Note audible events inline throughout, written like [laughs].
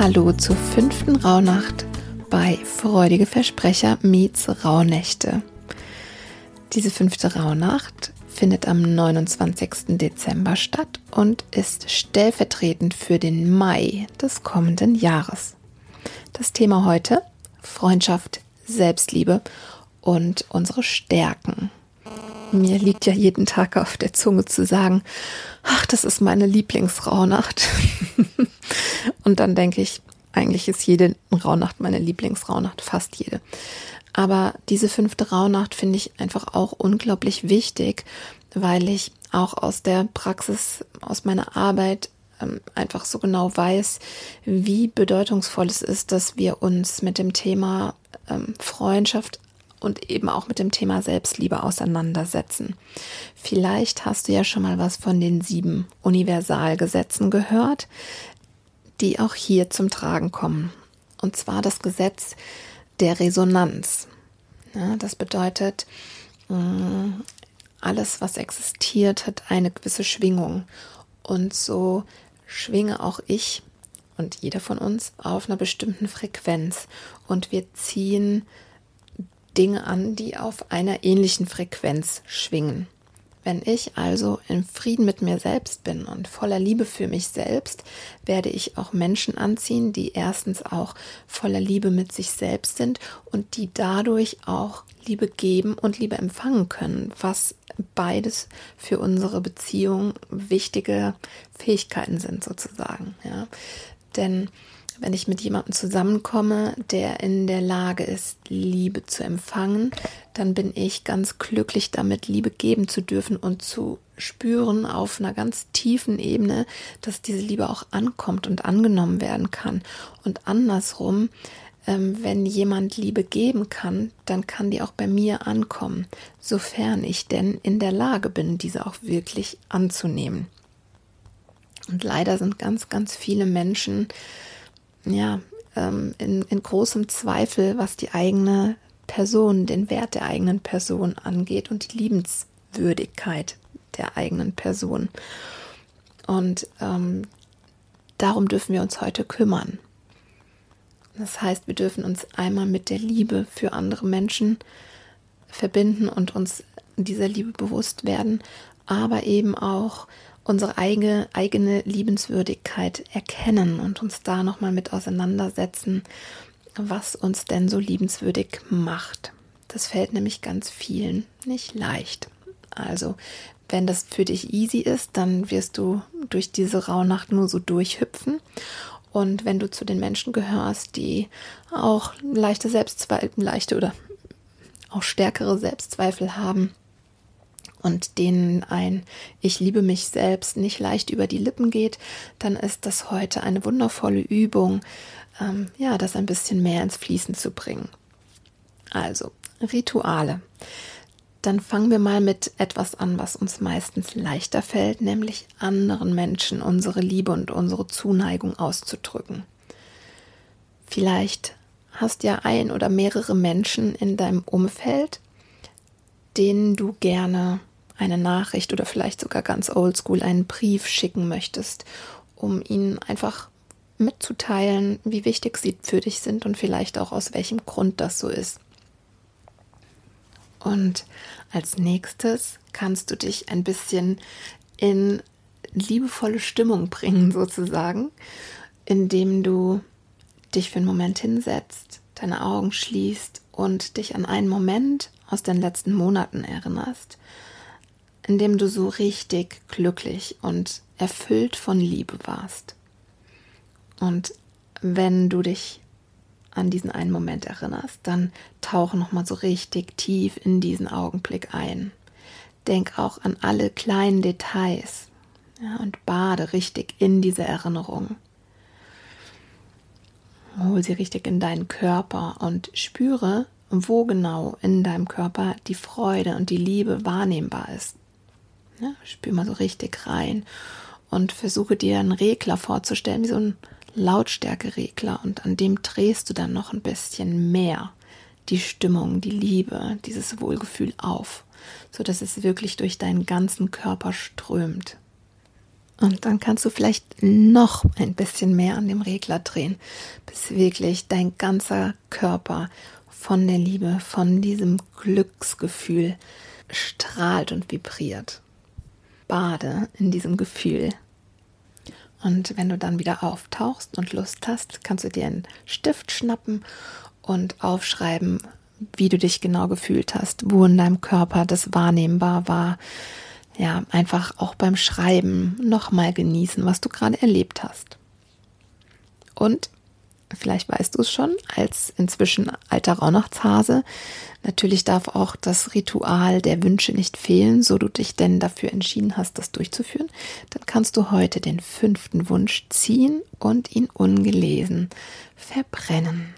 Hallo zur fünften Rauhnacht bei Freudige Versprecher meets Rauhnächte. Diese fünfte Rauhnacht findet am 29. Dezember statt und ist stellvertretend für den Mai des kommenden Jahres. Das Thema heute Freundschaft, Selbstliebe und unsere Stärken. Mir liegt ja jeden Tag auf der Zunge zu sagen, ach, das ist meine Lieblingsrauhnacht. [laughs] Und dann denke ich, eigentlich ist jede Rauhnacht meine Lieblingsrauhnacht, fast jede. Aber diese fünfte Rauhnacht finde ich einfach auch unglaublich wichtig, weil ich auch aus der Praxis, aus meiner Arbeit ähm, einfach so genau weiß, wie bedeutungsvoll es ist, dass wir uns mit dem Thema ähm, Freundschaft und eben auch mit dem Thema Selbstliebe auseinandersetzen. Vielleicht hast du ja schon mal was von den sieben Universalgesetzen gehört die auch hier zum Tragen kommen. Und zwar das Gesetz der Resonanz. Ja, das bedeutet, mm, alles, was existiert, hat eine gewisse Schwingung. Und so schwinge auch ich und jeder von uns auf einer bestimmten Frequenz. Und wir ziehen Dinge an, die auf einer ähnlichen Frequenz schwingen. Wenn ich also im Frieden mit mir selbst bin und voller Liebe für mich selbst, werde ich auch Menschen anziehen, die erstens auch voller Liebe mit sich selbst sind und die dadurch auch Liebe geben und Liebe empfangen können, was beides für unsere Beziehung wichtige Fähigkeiten sind sozusagen. Ja. Denn wenn ich mit jemandem zusammenkomme, der in der Lage ist, Liebe zu empfangen, dann bin ich ganz glücklich damit, Liebe geben zu dürfen und zu spüren auf einer ganz tiefen Ebene, dass diese Liebe auch ankommt und angenommen werden kann. Und andersrum, ähm, wenn jemand Liebe geben kann, dann kann die auch bei mir ankommen, sofern ich denn in der Lage bin, diese auch wirklich anzunehmen. Und leider sind ganz, ganz viele Menschen ja, ähm, in, in großem Zweifel, was die eigene Person, den Wert der eigenen Person angeht und die Liebenswürdigkeit der eigenen Person. Und ähm, darum dürfen wir uns heute kümmern. Das heißt, wir dürfen uns einmal mit der Liebe für andere Menschen verbinden und uns dieser Liebe bewusst werden, aber eben auch unsere eigene, eigene Liebenswürdigkeit erkennen und uns da nochmal mit auseinandersetzen, was uns denn so liebenswürdig macht. Das fällt nämlich ganz vielen nicht leicht. Also, wenn das für dich easy ist, dann wirst du durch diese Rauhnacht nur so durchhüpfen. Und wenn du zu den Menschen gehörst, die auch leichte Selbstzweifel, leichte oder auch stärkere Selbstzweifel haben, und denen ein Ich liebe mich selbst nicht leicht über die Lippen geht, dann ist das heute eine wundervolle Übung, ähm, ja, das ein bisschen mehr ins Fließen zu bringen. Also, Rituale. Dann fangen wir mal mit etwas an, was uns meistens leichter fällt, nämlich anderen Menschen unsere Liebe und unsere Zuneigung auszudrücken. Vielleicht hast ja ein oder mehrere Menschen in deinem Umfeld, denen du gerne eine Nachricht oder vielleicht sogar ganz oldschool einen Brief schicken möchtest, um ihnen einfach mitzuteilen, wie wichtig sie für dich sind und vielleicht auch aus welchem Grund das so ist. Und als nächstes kannst du dich ein bisschen in liebevolle Stimmung bringen, [laughs] sozusagen, indem du dich für einen Moment hinsetzt, deine Augen schließt und dich an einen Moment aus den letzten Monaten erinnerst, in dem du so richtig glücklich und erfüllt von Liebe warst. Und wenn du dich an diesen einen Moment erinnerst, dann tauche nochmal so richtig tief in diesen Augenblick ein. Denk auch an alle kleinen Details ja, und bade richtig in diese Erinnerung. hol sie richtig in deinen Körper und spüre, wo genau in deinem Körper die Freude und die Liebe wahrnehmbar ist. Ja, spür mal so richtig rein und versuche dir einen Regler vorzustellen, wie so ein Lautstärkeregler und an dem drehst du dann noch ein bisschen mehr die Stimmung, die Liebe, dieses Wohlgefühl auf, so dass es wirklich durch deinen ganzen Körper strömt. Und dann kannst du vielleicht noch ein bisschen mehr an dem Regler drehen, bis wirklich dein ganzer Körper von der Liebe, von diesem Glücksgefühl strahlt und vibriert. Bade in diesem Gefühl. Und wenn du dann wieder auftauchst und Lust hast, kannst du dir einen Stift schnappen und aufschreiben, wie du dich genau gefühlt hast, wo in deinem Körper das wahrnehmbar war, ja, einfach auch beim Schreiben nochmal genießen, was du gerade erlebt hast. Und vielleicht weißt du es schon, als inzwischen alter Rauhnachtshase, natürlich darf auch das Ritual der Wünsche nicht fehlen, so du dich denn dafür entschieden hast, das durchzuführen, dann kannst du heute den fünften Wunsch ziehen und ihn ungelesen verbrennen.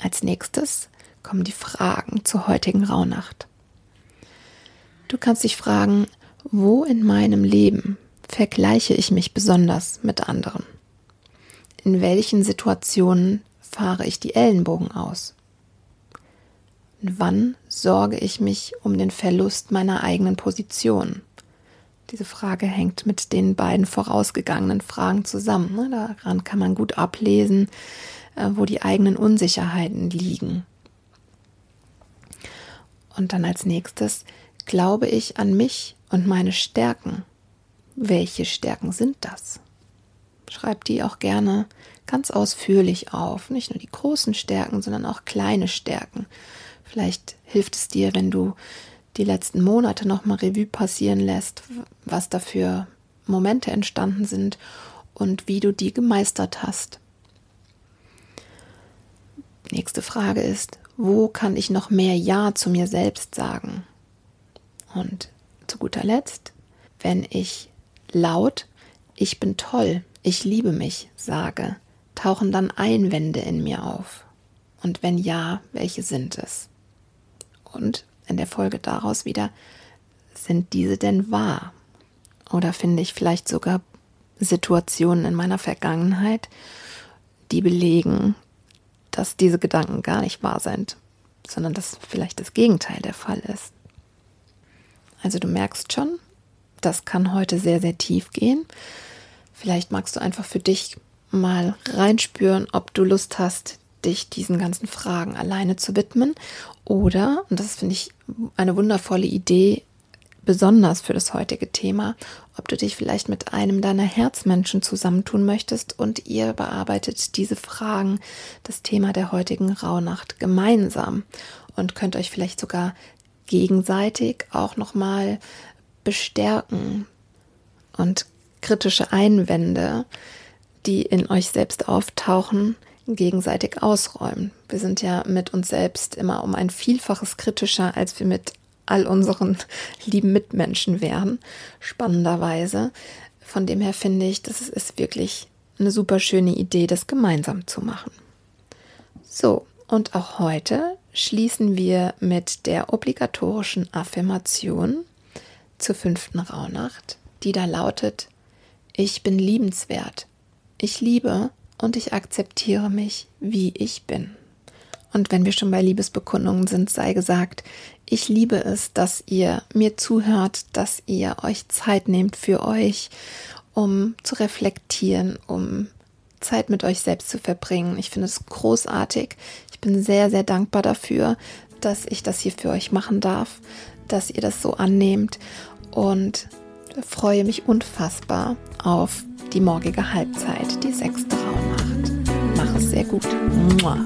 Als nächstes kommen die Fragen zur heutigen Rauhnacht. Du kannst dich fragen, wo in meinem Leben vergleiche ich mich besonders mit anderen? In welchen Situationen fahre ich die Ellenbogen aus? Und wann sorge ich mich um den Verlust meiner eigenen Position? Diese Frage hängt mit den beiden vorausgegangenen Fragen zusammen. Ne? Daran kann man gut ablesen, äh, wo die eigenen Unsicherheiten liegen. Und dann als nächstes, Glaube ich an mich und meine Stärken? Welche Stärken sind das? Schreib die auch gerne ganz ausführlich auf. Nicht nur die großen Stärken, sondern auch kleine Stärken. Vielleicht hilft es dir, wenn du die letzten Monate nochmal Revue passieren lässt, was da für Momente entstanden sind und wie du die gemeistert hast. Nächste Frage ist, wo kann ich noch mehr Ja zu mir selbst sagen? Und zu guter Letzt, wenn ich laut Ich bin toll, ich liebe mich sage, tauchen dann Einwände in mir auf? Und wenn ja, welche sind es? Und in der Folge daraus wieder, sind diese denn wahr? Oder finde ich vielleicht sogar Situationen in meiner Vergangenheit, die belegen, dass diese Gedanken gar nicht wahr sind, sondern dass vielleicht das Gegenteil der Fall ist? Also du merkst schon, das kann heute sehr, sehr tief gehen. Vielleicht magst du einfach für dich mal reinspüren, ob du Lust hast, dich diesen ganzen Fragen alleine zu widmen. Oder, und das finde ich eine wundervolle Idee, besonders für das heutige Thema, ob du dich vielleicht mit einem deiner Herzmenschen zusammentun möchtest und ihr bearbeitet diese Fragen, das Thema der heutigen Rauhnacht gemeinsam und könnt euch vielleicht sogar gegenseitig auch nochmal bestärken und kritische Einwände, die in euch selbst auftauchen, gegenseitig ausräumen. Wir sind ja mit uns selbst immer um ein Vielfaches kritischer, als wir mit all unseren [laughs] lieben Mitmenschen wären, spannenderweise. Von dem her finde ich, das ist wirklich eine super schöne Idee, das gemeinsam zu machen. So, und auch heute schließen wir mit der obligatorischen Affirmation zur fünften Rauhnacht, die da lautet, ich bin liebenswert, ich liebe und ich akzeptiere mich, wie ich bin. Und wenn wir schon bei Liebesbekundungen sind, sei gesagt, ich liebe es, dass ihr mir zuhört, dass ihr euch Zeit nehmt für euch, um zu reflektieren, um Zeit mit euch selbst zu verbringen. Ich finde es großartig. Ich bin sehr, sehr dankbar dafür, dass ich das hier für euch machen darf, dass ihr das so annehmt und freue mich unfassbar auf die morgige Halbzeit, die sechste Rauhnacht. Mach es sehr gut. Mua.